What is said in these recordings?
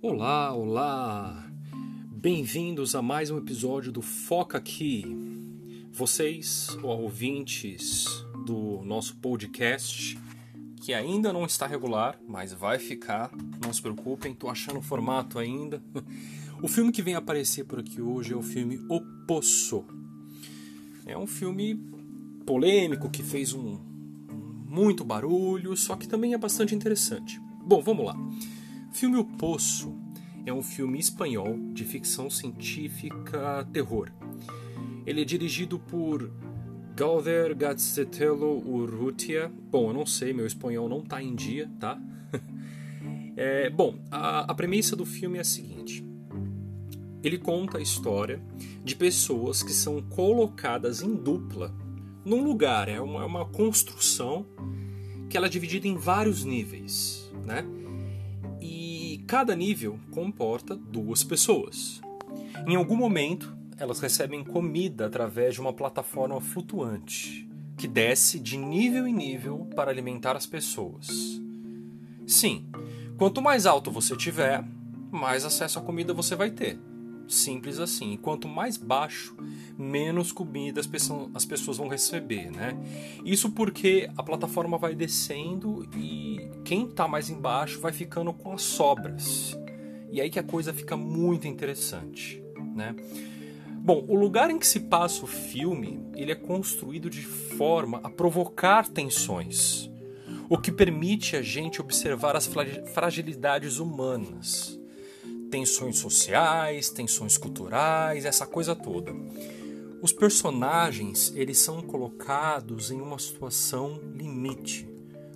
Olá, olá! Bem-vindos a mais um episódio do Foca Aqui. Vocês, ouvintes do nosso podcast, que ainda não está regular, mas vai ficar, não se preocupem, tô achando o formato ainda. O filme que vem aparecer por aqui hoje é o filme O Poço. É um filme polêmico que fez um, muito barulho, só que também é bastante interessante. Bom, vamos lá. Filme O Poço é um filme espanhol de ficção científica terror. Ele é dirigido por Galder Gazzetelo Urrutia. Bom, eu não sei, meu espanhol não está em dia, tá? é, bom, a, a premissa do filme é a seguinte. Ele conta a história de pessoas que são colocadas em dupla num lugar, é uma, é uma construção que ela é dividida em vários níveis, né? E cada nível comporta duas pessoas. Em algum momento, elas recebem comida através de uma plataforma flutuante que desce de nível em nível para alimentar as pessoas. Sim, quanto mais alto você tiver, mais acesso à comida você vai ter. Simples assim. E quanto mais baixo, menos comida as pessoas, as pessoas vão receber, né? Isso porque a plataforma vai descendo e quem está mais embaixo vai ficando com as sobras. E aí que a coisa fica muito interessante, né? Bom, o lugar em que se passa o filme, ele é construído de forma a provocar tensões, o que permite a gente observar as fragilidades humanas tensões sociais, tensões culturais, essa coisa toda. Os personagens, eles são colocados em uma situação limite,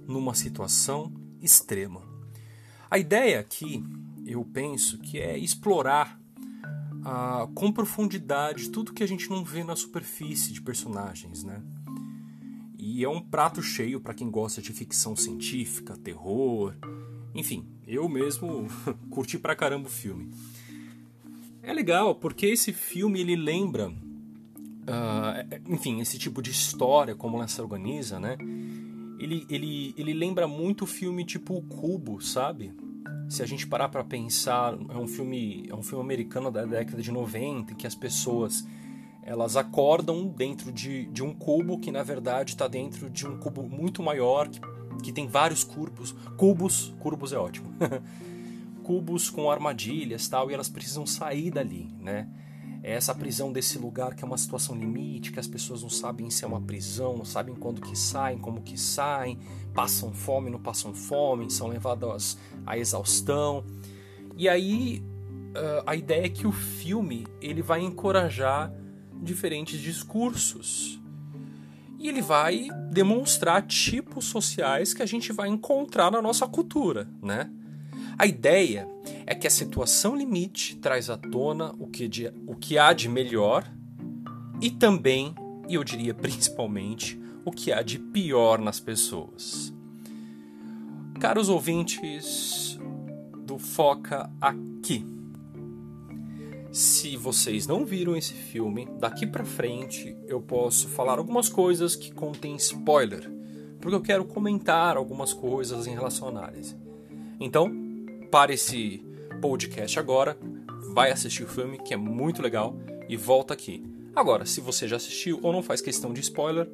numa situação extrema. A ideia aqui, eu penso, que é explorar ah, com profundidade tudo que a gente não vê na superfície de personagens, né? E é um prato cheio para quem gosta de ficção científica, terror, enfim, eu mesmo curti pra caramba o filme. É legal porque esse filme ele lembra, uh, enfim, esse tipo de história como ela se organiza, né? Ele, ele, ele lembra muito o filme tipo O Cubo, sabe? Se a gente parar para pensar, é um filme é um filme americano da década de 90 em que as pessoas elas acordam dentro de, de um cubo que na verdade está dentro de um cubo muito maior que que tem vários cubos, cubos, cubos é ótimo, cubos com armadilhas tal, e elas precisam sair dali, né? É essa prisão desse lugar que é uma situação limite, que as pessoas não sabem se é uma prisão, não sabem quando que saem, como que saem, passam fome, não passam fome, são levadas à exaustão. E aí a ideia é que o filme ele vai encorajar diferentes discursos e ele vai demonstrar tipos sociais que a gente vai encontrar na nossa cultura, né? A ideia é que a situação limite traz à tona o que, de, o que há de melhor e também, e eu diria principalmente, o que há de pior nas pessoas. Caros ouvintes do Foca Aqui, se vocês não viram esse filme, daqui para frente eu posso falar algumas coisas que contêm spoiler, porque eu quero comentar algumas coisas em relação à análise. Então, para esse podcast agora, vai assistir o filme que é muito legal e volta aqui. Agora, se você já assistiu ou não faz questão de spoiler,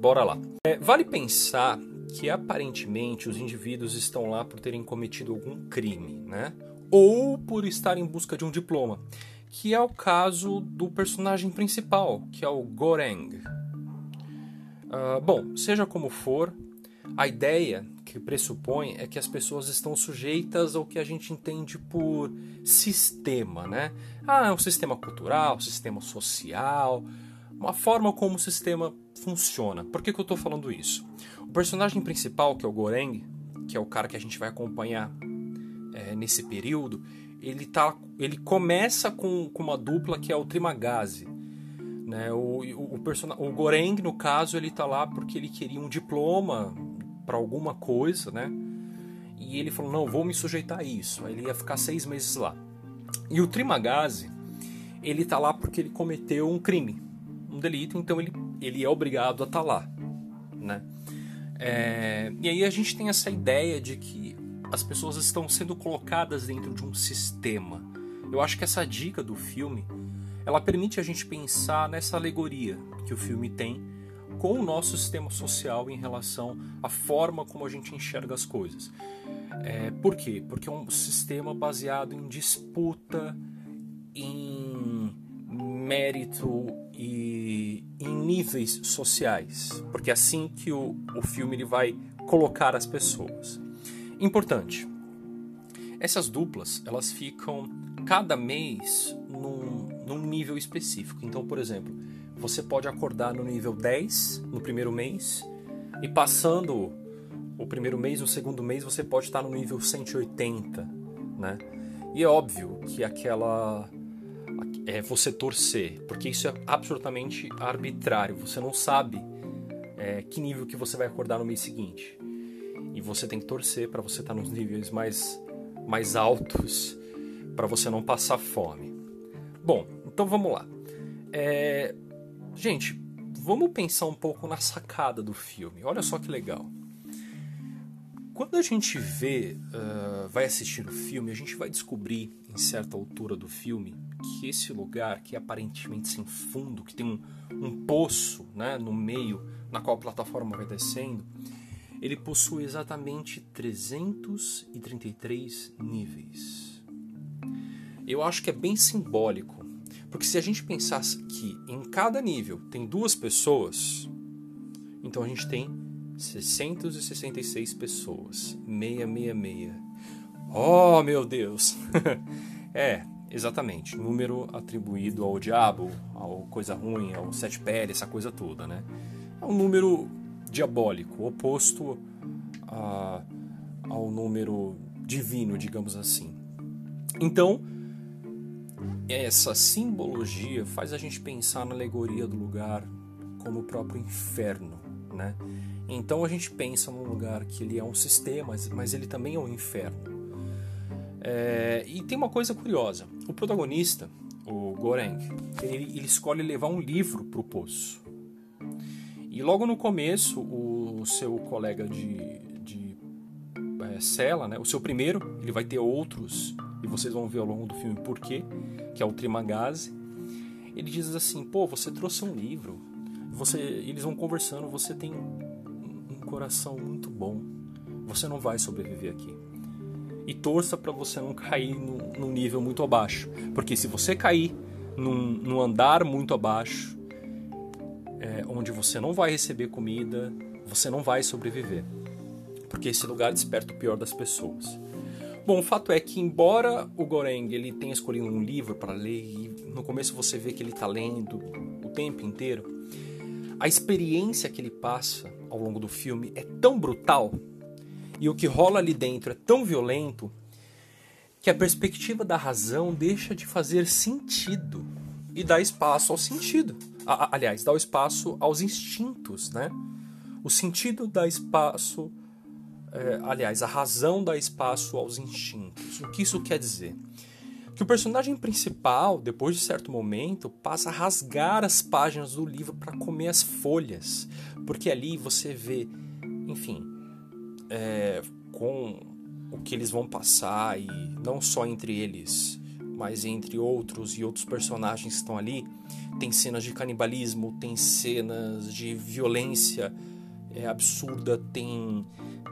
bora lá. É, vale pensar que aparentemente os indivíduos estão lá por terem cometido algum crime, né? Ou por estar em busca de um diploma que é o caso do personagem principal, que é o Goreng. Uh, bom, seja como for, a ideia que pressupõe é que as pessoas estão sujeitas ao que a gente entende por sistema, né? Ah, é um sistema cultural, um sistema social, uma forma como o sistema funciona. Por que, que eu estou falando isso? O personagem principal, que é o Goreng, que é o cara que a gente vai acompanhar é, nesse período, ele, tá, ele começa com, com uma dupla que é o Trimagazi. Né? O, o, o, person... o Goreng, no caso, ele tá lá porque ele queria um diploma para alguma coisa, né? E ele falou, não, vou me sujeitar a isso. Aí ele ia ficar seis meses lá. E o Trimagazi, ele tá lá porque ele cometeu um crime, um delito, então ele, ele é obrigado a estar tá lá. né? É, e aí a gente tem essa ideia de que as pessoas estão sendo colocadas dentro de um sistema. Eu acho que essa dica do filme, ela permite a gente pensar nessa alegoria que o filme tem com o nosso sistema social em relação à forma como a gente enxerga as coisas. É, por quê? Porque é um sistema baseado em disputa, em mérito e em níveis sociais, porque é assim que o, o filme ele vai colocar as pessoas. Importante. Essas duplas elas ficam cada mês num, num nível específico. Então, por exemplo, você pode acordar no nível 10 no primeiro mês e passando o primeiro mês, no segundo mês você pode estar no nível 180, né? E é óbvio que aquela é você torcer, porque isso é absolutamente arbitrário. Você não sabe é, que nível que você vai acordar no mês seguinte. E você tem que torcer para você estar nos níveis mais, mais altos, para você não passar fome. Bom, então vamos lá. É, gente, vamos pensar um pouco na sacada do filme. Olha só que legal. Quando a gente vê, uh, vai assistir o filme, a gente vai descobrir em certa altura do filme que esse lugar, que é aparentemente sem fundo, que tem um, um poço né, no meio, na qual a plataforma vai descendo, ele possui exatamente 333 níveis. Eu acho que é bem simbólico, porque se a gente pensasse que em cada nível tem duas pessoas, então a gente tem 666 pessoas. 666. Oh, meu Deus! é, exatamente. Número atribuído ao diabo, ao coisa ruim, ao sete pele, essa coisa toda, né? É um número diabólico, oposto a, ao número divino, digamos assim. Então, essa simbologia faz a gente pensar na alegoria do lugar como o próprio inferno, né? Então a gente pensa num lugar que ele é um sistema, mas ele também é um inferno. É, e tem uma coisa curiosa: o protagonista, o Goreng, ele, ele escolhe levar um livro para o poço. E logo no começo, o seu colega de, de é, cela, né, o seu primeiro, ele vai ter outros, e vocês vão ver ao longo do filme por quê, que é o Trimagazi. Ele diz assim: pô, você trouxe um livro. Você, eles vão conversando, você tem coração muito bom. Você não vai sobreviver aqui. E torça para você não cair num nível muito abaixo. Porque se você cair num, num andar muito abaixo, é, onde você não vai receber comida, você não vai sobreviver. Porque esse lugar desperta o pior das pessoas. Bom, o fato é que, embora o Goreng ele tenha escolhido um livro para ler, e no começo você vê que ele está lendo o tempo inteiro, a experiência que ele passa ao longo do filme é tão brutal e o que rola ali dentro é tão violento que a perspectiva da razão deixa de fazer sentido e dá espaço ao sentido. Aliás, dá o espaço aos instintos, né? O sentido dá espaço, é, aliás, a razão dá espaço aos instintos. O que isso quer dizer? que o personagem principal, depois de certo momento, passa a rasgar as páginas do livro para comer as folhas, porque ali você vê, enfim, é, com o que eles vão passar e não só entre eles, mas entre outros e outros personagens que estão ali, tem cenas de canibalismo, tem cenas de violência é, absurda, tem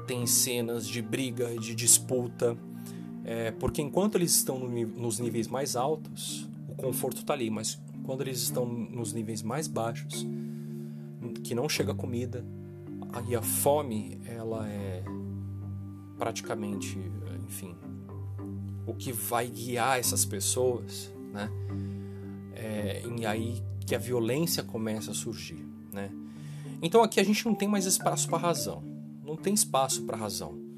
tem cenas de briga, de disputa é, porque enquanto eles estão no, nos níveis mais altos, o conforto está ali, mas quando eles estão nos níveis mais baixos, que não chega comida, e a fome, ela é praticamente, enfim, o que vai guiar essas pessoas, né? É, e aí que a violência começa a surgir, né? Então aqui a gente não tem mais espaço para razão, não tem espaço para razão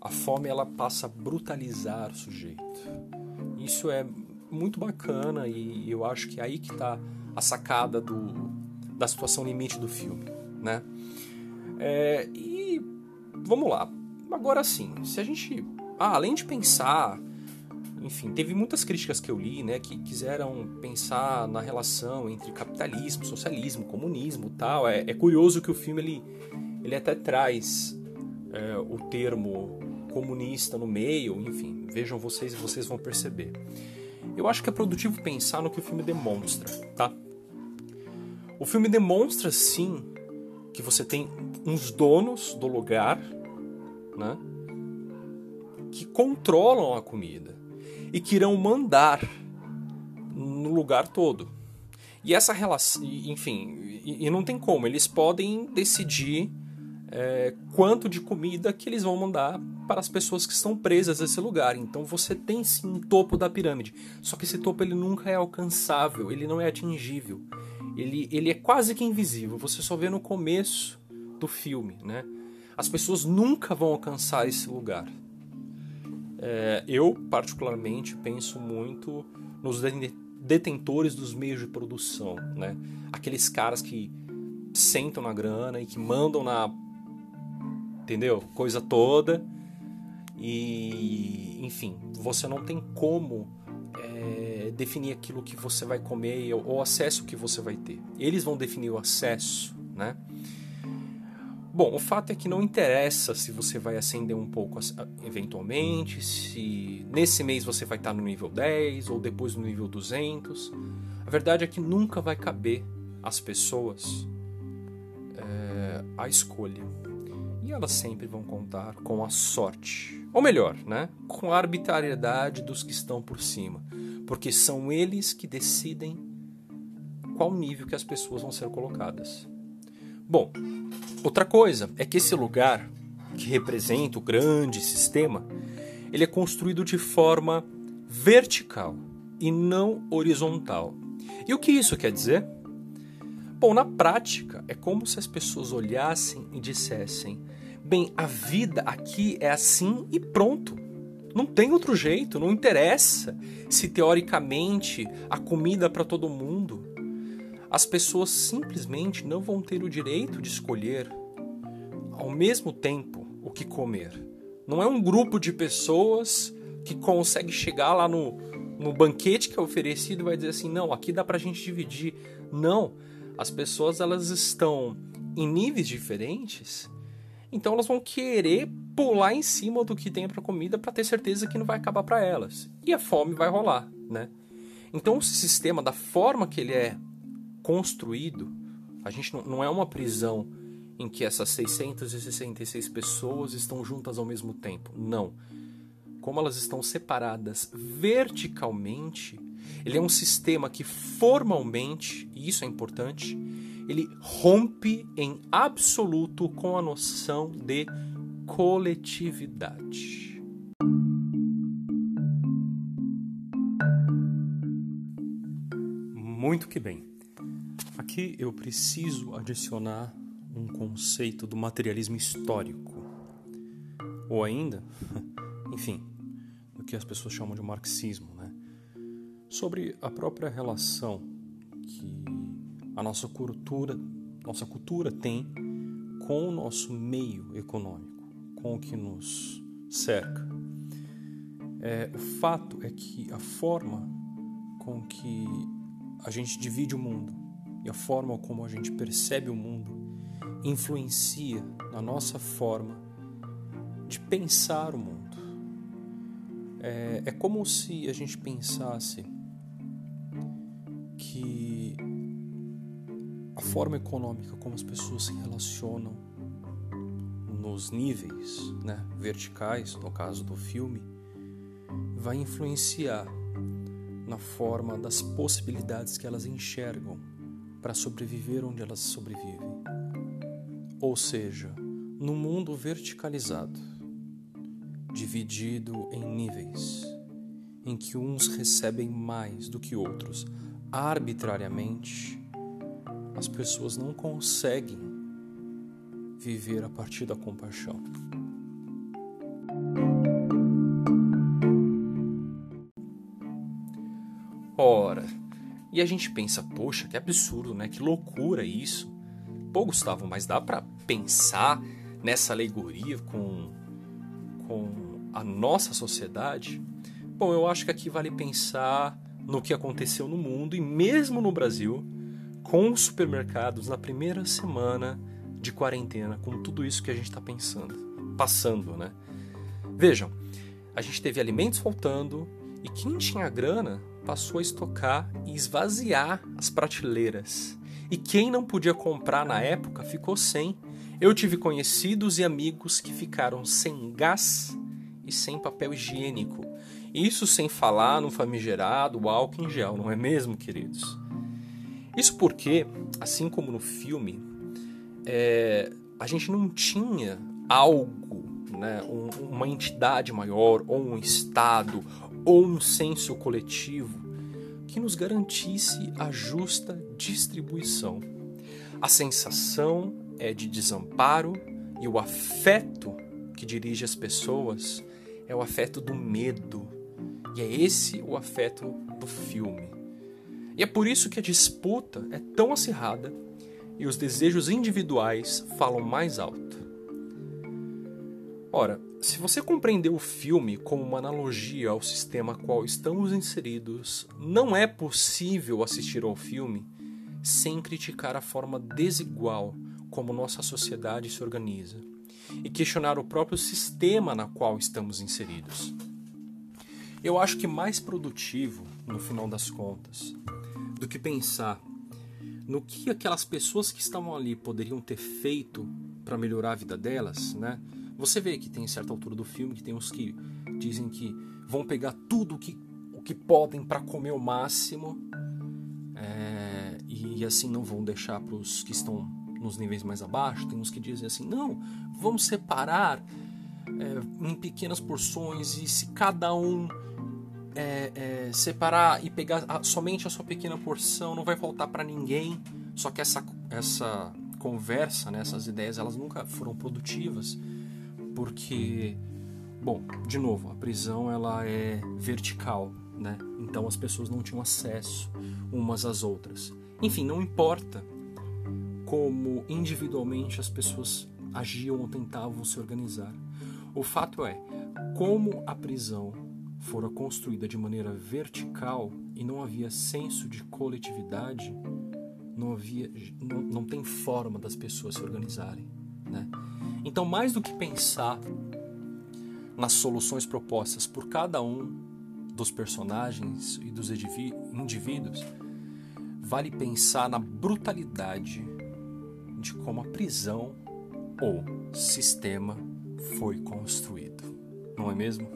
a fome ela passa a brutalizar o sujeito. Isso é muito bacana e eu acho que é aí que está a sacada do, da situação limite do filme, né? É, e vamos lá. Agora sim, se a gente, ah, além de pensar enfim, teve muitas críticas que eu li, né, que quiseram pensar na relação entre capitalismo, socialismo, comunismo, tal. É, é curioso que o filme ele, ele até traz é, o termo comunista no meio, enfim, vejam vocês e vocês vão perceber. Eu acho que é produtivo pensar no que o filme demonstra, tá? O filme demonstra sim que você tem uns donos do lugar, né? Que controlam a comida e que irão mandar no lugar todo. E essa relação, enfim, e, e não tem como, eles podem decidir é, quanto de comida que eles vão mandar para as pessoas que estão presas a esse lugar. Então você tem sim um topo da pirâmide. Só que esse topo ele nunca é alcançável, ele não é atingível. Ele, ele é quase que invisível. Você só vê no começo do filme, né? As pessoas nunca vão alcançar esse lugar. É, eu, particularmente, penso muito nos detentores dos meios de produção, né? Aqueles caras que sentam na grana e que mandam na entendeu? Coisa toda. E, enfim, você não tem como é, definir aquilo que você vai comer ou o acesso que você vai ter. Eles vão definir o acesso, né? Bom, o fato é que não interessa se você vai acender um pouco eventualmente, se nesse mês você vai estar no nível 10 ou depois no nível 200. A verdade é que nunca vai caber às pessoas é, a escolha e elas sempre vão contar com a sorte. Ou melhor, né? com a arbitrariedade dos que estão por cima. Porque são eles que decidem qual nível que as pessoas vão ser colocadas. Bom, outra coisa é que esse lugar, que representa o grande sistema, ele é construído de forma vertical e não horizontal. E o que isso quer dizer? Bom, na prática, é como se as pessoas olhassem e dissessem: Bem, a vida aqui é assim e pronto. Não tem outro jeito, não interessa se teoricamente a comida é para todo mundo. As pessoas simplesmente não vão ter o direito de escolher ao mesmo tempo o que comer. Não é um grupo de pessoas que consegue chegar lá no, no banquete que é oferecido e vai dizer assim: não, aqui dá para a gente dividir. Não, as pessoas elas estão em níveis diferentes então elas vão querer pular em cima do que tem para comida para ter certeza que não vai acabar para elas. E a fome vai rolar, né? Então o sistema da forma que ele é construído, a gente não, não é uma prisão em que essas 666 pessoas estão juntas ao mesmo tempo. Não. Como elas estão separadas verticalmente, ele é um sistema que formalmente, e isso é importante, ele rompe em absoluto com a noção de coletividade. Muito que bem. Aqui eu preciso adicionar um conceito do materialismo histórico. Ou ainda, enfim, o que as pessoas chamam de marxismo, né? Sobre a própria relação que a nossa cultura, nossa cultura tem com o nosso meio econômico, com o que nos cerca. É, o fato é que a forma com que a gente divide o mundo e a forma como a gente percebe o mundo influencia na nossa forma de pensar o mundo. É, é como se a gente pensasse forma econômica como as pessoas se relacionam nos níveis né, verticais, no caso do filme, vai influenciar na forma das possibilidades que elas enxergam para sobreviver onde elas sobrevivem. Ou seja, no mundo verticalizado, dividido em níveis, em que uns recebem mais do que outros arbitrariamente, as pessoas não conseguem viver a partir da compaixão. E a gente pensa, poxa, que absurdo, né? Que loucura isso. Pô, Gustavo, mas dá para pensar nessa alegoria com, com a nossa sociedade? Bom, eu acho que aqui vale pensar no que aconteceu no mundo e mesmo no Brasil com os supermercados na primeira semana de quarentena, com tudo isso que a gente está pensando, passando, né? Vejam, a gente teve alimentos faltando e quem tinha grana passou a estocar e esvaziar as prateleiras. E quem não podia comprar na época ficou sem. Eu tive conhecidos e amigos que ficaram sem gás e sem papel higiênico. Isso sem falar no famigerado álcool em gel, não é mesmo, queridos? Isso porque, assim como no filme, é, a gente não tinha algo, né, um, uma entidade maior, ou um Estado, ou um senso coletivo que nos garantisse a justa distribuição. A sensação é de desamparo e o afeto que dirige as pessoas é o afeto do medo. E é esse o afeto do filme. E é por isso que a disputa é tão acirrada e os desejos individuais falam mais alto. Ora, se você compreendeu o filme como uma analogia ao sistema qual estamos inseridos, não é possível assistir ao filme sem criticar a forma desigual como nossa sociedade se organiza e questionar o próprio sistema na qual estamos inseridos. Eu acho que mais produtivo, no final das contas, do que pensar no que aquelas pessoas que estavam ali poderiam ter feito para melhorar a vida delas, né? Você vê que tem certa altura do filme que tem uns que dizem que vão pegar tudo que, o que podem para comer o máximo é, e assim não vão deixar para os que estão nos níveis mais abaixo. Tem uns que dizem assim: não, vamos separar é, em pequenas porções e se cada um é, é, separar e pegar a, somente a sua pequena porção, não vai faltar para ninguém. Só que essa, essa conversa, né, essas ideias, elas nunca foram produtivas, porque, bom, de novo, a prisão ela é vertical, né? Então as pessoas não tinham acesso umas às outras. Enfim, não importa como individualmente as pessoas agiam ou tentavam se organizar. O fato é, como a prisão fora construída de maneira vertical e não havia senso de coletividade, não havia, não, não tem forma das pessoas se organizarem, né? Então, mais do que pensar nas soluções propostas por cada um dos personagens e dos indivíduos, vale pensar na brutalidade de como a prisão ou sistema foi construído, não é mesmo?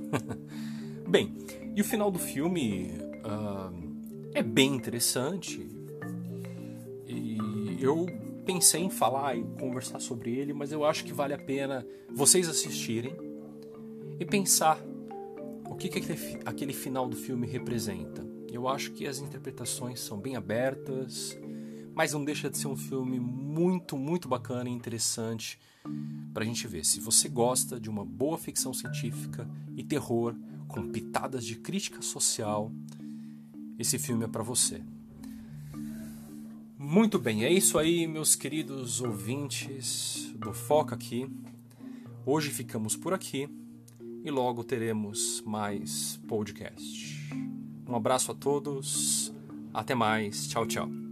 Bem, e o final do filme uh, é bem interessante. E eu pensei em falar e conversar sobre ele, mas eu acho que vale a pena vocês assistirem e pensar o que, que aquele, final do filme representa. Eu acho que as interpretações são bem abertas, mas não deixa de ser um filme muito, muito bacana e interessante para a gente ver. Se você gosta de uma boa ficção científica e terror, com pitadas de crítica social, esse filme é para você. Muito bem, é isso aí, meus queridos ouvintes do Foca aqui. Hoje ficamos por aqui e logo teremos mais podcast. Um abraço a todos, até mais, tchau, tchau.